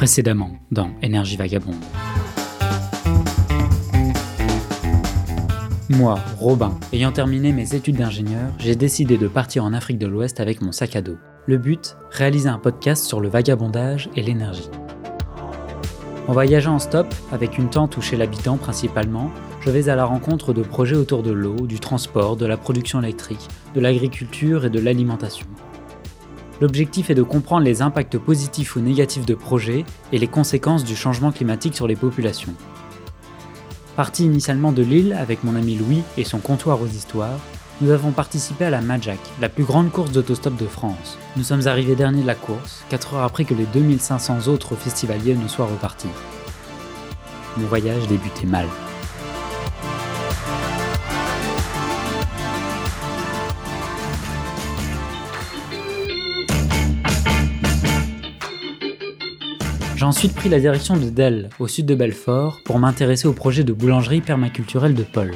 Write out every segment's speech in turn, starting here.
Précédemment, dans Énergie Vagabonde. Moi, Robin, ayant terminé mes études d'ingénieur, j'ai décidé de partir en Afrique de l'Ouest avec mon sac à dos. Le but Réaliser un podcast sur le vagabondage et l'énergie. En voyageant en stop, avec une tente ou chez l'habitant principalement, je vais à la rencontre de projets autour de l'eau, du transport, de la production électrique, de l'agriculture et de l'alimentation. L'objectif est de comprendre les impacts positifs ou négatifs de projets et les conséquences du changement climatique sur les populations. Parti initialement de Lille avec mon ami Louis et son comptoir aux histoires, nous avons participé à la Majak, la plus grande course d'autostop de France. Nous sommes arrivés derniers de la course, 4 heures après que les 2500 autres festivaliers ne soient repartis. Mon voyage débutait mal. J'ai ensuite pris la direction de Delle, au sud de Belfort, pour m'intéresser au projet de boulangerie permaculturelle de Paul.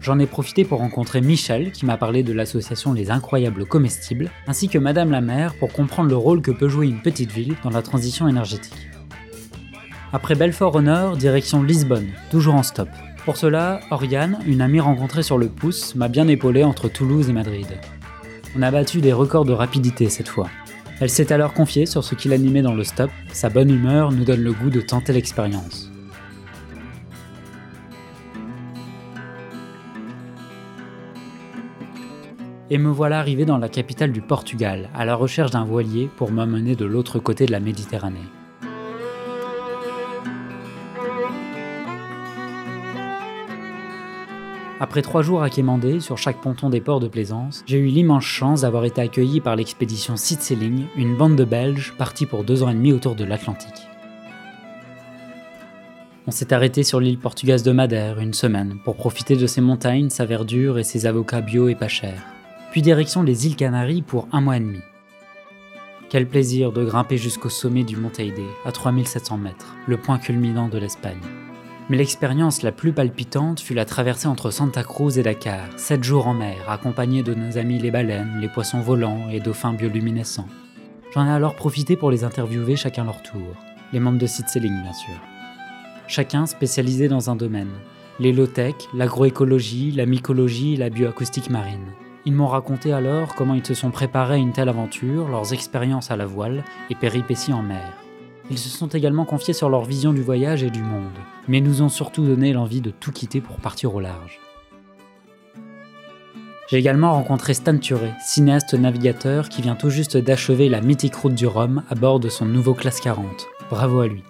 J'en ai profité pour rencontrer Michel, qui m'a parlé de l'association Les Incroyables Comestibles, ainsi que Madame la maire pour comprendre le rôle que peut jouer une petite ville dans la transition énergétique. Après Belfort au nord, direction Lisbonne, toujours en stop. Pour cela, Oriane, une amie rencontrée sur le pouce, m'a bien épaulé entre Toulouse et Madrid. On a battu des records de rapidité cette fois. Elle s'est alors confiée sur ce qui l'animait dans le stop. Sa bonne humeur nous donne le goût de tenter l'expérience. Et me voilà arrivé dans la capitale du Portugal, à la recherche d'un voilier pour m'amener de l'autre côté de la Méditerranée. Après trois jours à quémander sur chaque ponton des ports de plaisance, j'ai eu l'immense chance d'avoir été accueilli par l'expédition Sitseling, une bande de Belges partis pour deux ans et demi autour de l'Atlantique. On s'est arrêté sur l'île portugaise de Madère une semaine pour profiter de ses montagnes, sa verdure et ses avocats bio et pas chers. Puis direction les îles Canaries pour un mois et demi. Quel plaisir de grimper jusqu'au sommet du Mont Teide, à 3700 mètres, le point culminant de l'Espagne. Mais l'expérience la plus palpitante fut la traversée entre Santa Cruz et Dakar, 7 jours en mer, accompagnés de nos amis les baleines, les poissons volants et dauphins bioluminescents. J'en ai alors profité pour les interviewer chacun leur tour, les membres de Sitseling bien sûr. Chacun spécialisé dans un domaine, l'hélotech, l'agroécologie, la mycologie et la bioacoustique marine. Ils m'ont raconté alors comment ils se sont préparés à une telle aventure, leurs expériences à la voile et péripéties en mer. Ils se sont également confiés sur leur vision du voyage et du monde, mais nous ont surtout donné l'envie de tout quitter pour partir au large. J'ai également rencontré Stan Turé, cinéaste navigateur qui vient tout juste d'achever la mythique route du Rhum à bord de son nouveau classe 40. Bravo à lui.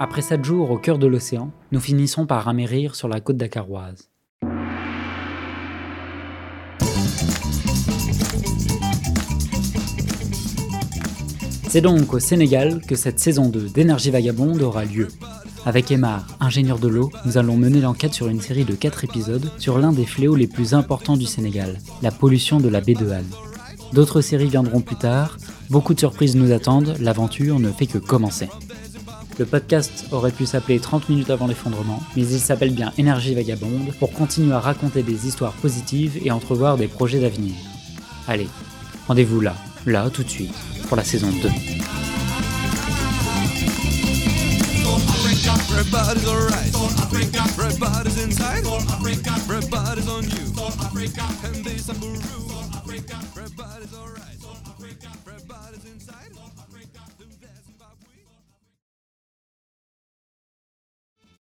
Après 7 jours au cœur de l'océan, nous finissons par amérir sur la côte dakaroise. C'est donc au Sénégal que cette saison 2 d'Énergie Vagabonde aura lieu. Avec Emar, ingénieur de l'eau, nous allons mener l'enquête sur une série de 4 épisodes sur l'un des fléaux les plus importants du Sénégal, la pollution de la baie de Han. D'autres séries viendront plus tard, beaucoup de surprises nous attendent, l'aventure ne fait que commencer. Le podcast aurait pu s'appeler 30 minutes avant l'effondrement, mais il s'appelle bien Énergie vagabonde pour continuer à raconter des histoires positives et entrevoir des projets d'avenir. Allez, rendez-vous là, là tout de suite, pour la saison 2.